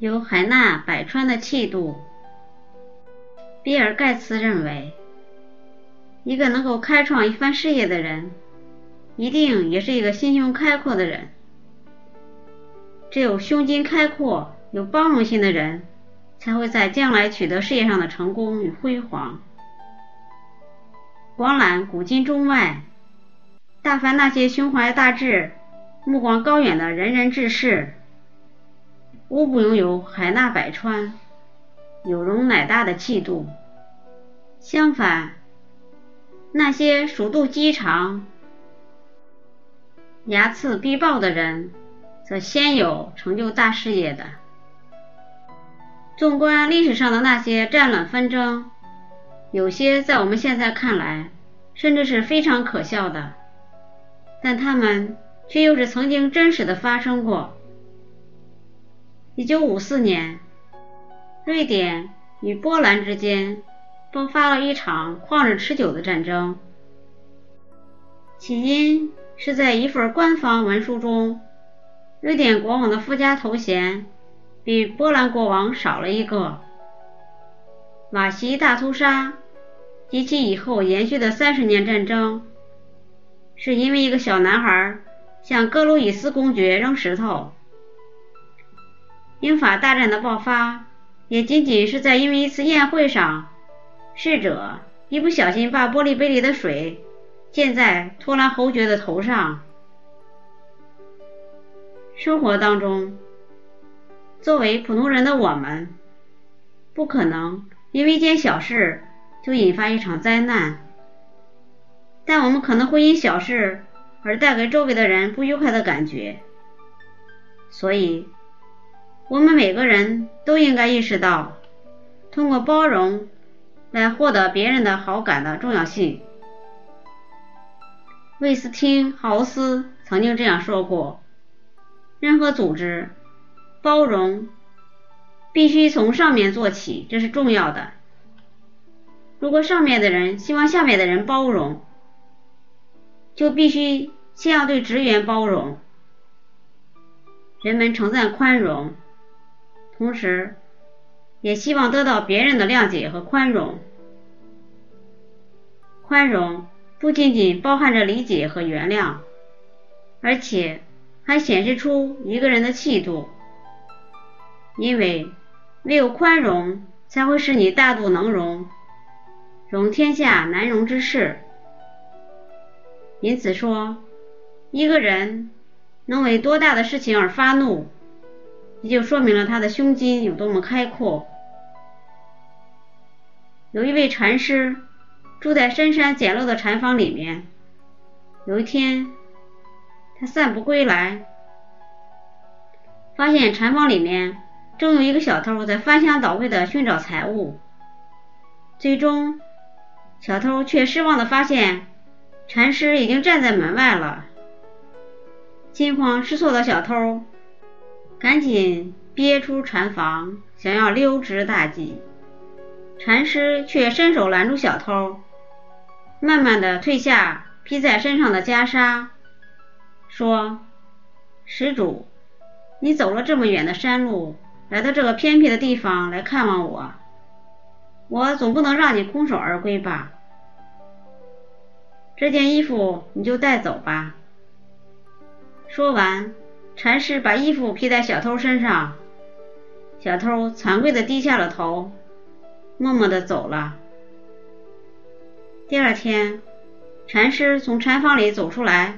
有海纳百川的气度。比尔·盖茨认为，一个能够开创一番事业的人，一定也是一个心胸开阔的人。只有胸襟开阔、有包容心的人，才会在将来取得事业上的成功与辉煌。广览古今中外，大凡那些胸怀大志、目光高远的仁人志士，无不拥有海纳百川、有容乃大的气度。相反，那些鼠肚鸡肠、睚眦必报的人，则鲜有成就大事业的。纵观历史上的那些战乱纷争，有些在我们现在看来，甚至是非常可笑的，但他们却又是曾经真实的发生过。一九五四年，瑞典与波兰之间爆发了一场旷日持久的战争，起因是在一份官方文书中。瑞典国王的附加头衔比波兰国王少了一个。瓦西大屠杀及其以后延续的三十年战争，是因为一个小男孩向格鲁伊斯公爵扔石头。英法大战的爆发，也仅仅是在因为一次宴会上，侍者一不小心把玻璃杯里的水溅在托兰侯爵的头上。生活当中，作为普通人的我们，不可能因为一件小事就引发一场灾难，但我们可能会因小事而带给周围的人不愉快的感觉。所以，我们每个人都应该意识到，通过包容来获得别人的好感的重要性。魏斯汀豪斯曾经这样说过。任何组织包容必须从上面做起，这是重要的。如果上面的人希望下面的人包容，就必须先要对职员包容。人们称赞宽容，同时也希望得到别人的谅解和宽容。宽容不仅仅包含着理解和原谅，而且。还显示出一个人的气度，因为唯有宽容，才会使你大度能容，容天下难容之事。因此说，一个人能为多大的事情而发怒，也就说明了他的胸襟有多么开阔。有一位禅师住在深山简陋的禅房里面，有一天。他散步归来，发现禅房里面正有一个小偷在翻箱倒柜的寻找财物。最终，小偷却失望的发现禅师已经站在门外了。惊慌失措的小偷赶紧憋出禅房，想要溜之大吉。禅师却伸手拦住小偷，慢慢的褪下披在身上的袈裟。说：“施主，你走了这么远的山路，来到这个偏僻的地方来看望我，我总不能让你空手而归吧？这件衣服你就带走吧。”说完，禅师把衣服披在小偷身上，小偷惭愧的低下了头，默默的走了。第二天，禅师从禅房里走出来。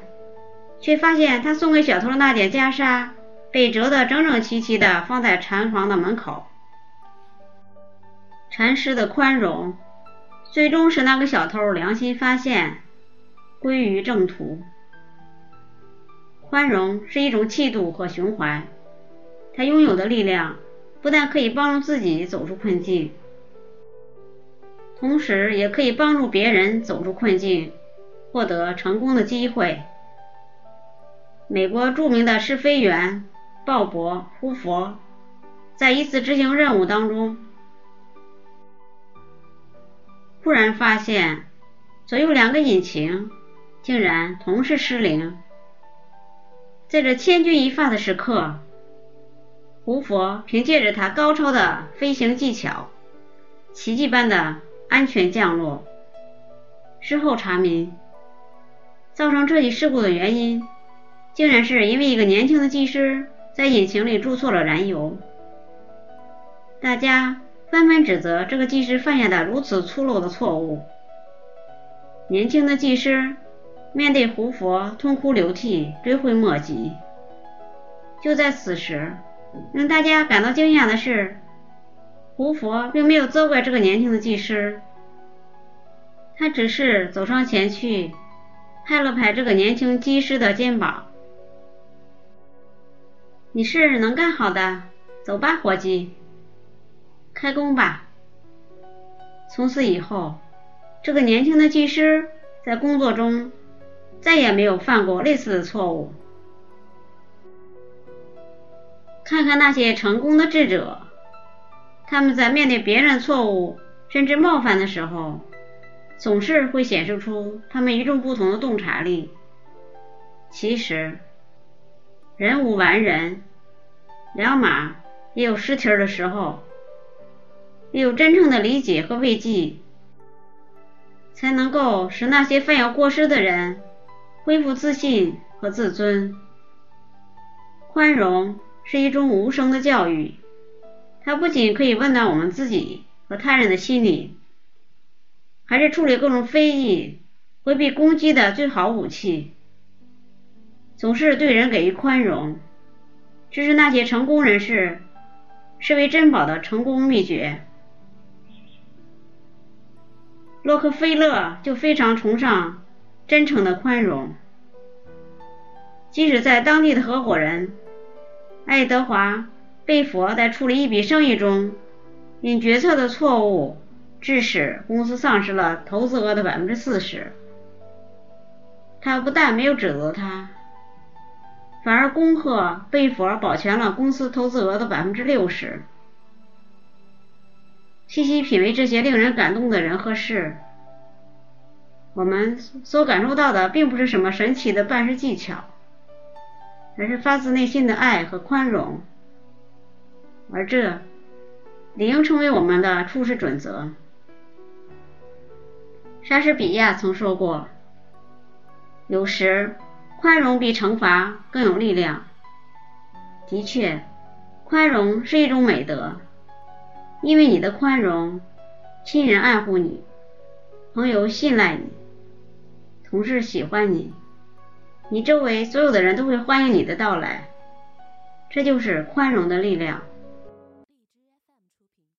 却发现他送给小偷的那件袈裟被折得整整齐齐的放在禅房的门口。禅师的宽容，最终使那个小偷良心发现，归于正途。宽容是一种气度和胸怀，他拥有的力量不但可以帮助自己走出困境，同时也可以帮助别人走出困境，获得成功的机会。美国著名的试飞员鲍勃·胡佛在一次执行任务当中，忽然发现左右两个引擎竟然同时失灵。在这千钧一发的时刻，胡佛凭借着他高超的飞行技巧，奇迹般的安全降落。事后查明，造成这起事故的原因，竟然是因为一个年轻的技师在引擎里注错了燃油。大家纷纷指责这个技师犯下的如此粗陋的错误。年轻的技师面对胡佛痛哭流涕、追悔莫及。就在此时，令大家感到惊讶的是，胡佛并没有责怪这个年轻的技师，他只是走上前去，拍了拍这个年轻技师的肩膀：“你是能干好的，走吧，伙计，开工吧。”从此以后，这个年轻的技师在工作中再也没有犯过类似的错误。看看那些成功的智者，他们在面对别人错误甚至冒犯的时候，总是会显示出他们与众不同的洞察力。其实，人无完人，良马也有失蹄儿的时候，只有真正的理解和慰藉，才能够使那些犯有过失的人恢复自信和自尊。宽容。是一种无声的教育，它不仅可以温暖我们自己和他人的心理，还是处理各种非议、回避攻击的最好武器。总是对人给予宽容，这是那些成功人士视为珍宝的成功秘诀。洛克菲勒就非常崇尚真诚的宽容，即使在当地的合伙人。爱德华·贝佛在处理一笔生意中，因决策的错误，致使公司丧失了投资额的百分之四十。他不但没有指责他，反而恭贺贝佛保全了公司投资额的百分之六十。细细品味这些令人感动的人和事，我们所感受到的并不是什么神奇的办事技巧。而是发自内心的爱和宽容，而这理应成为我们的处事准则。莎士比亚曾说过：“有时宽容比惩罚更有力量。”的确，宽容是一种美德，因为你的宽容，亲人爱护你，朋友信赖你，同事喜欢你。你周围所有的人都会欢迎你的到来，这就是宽容的力量。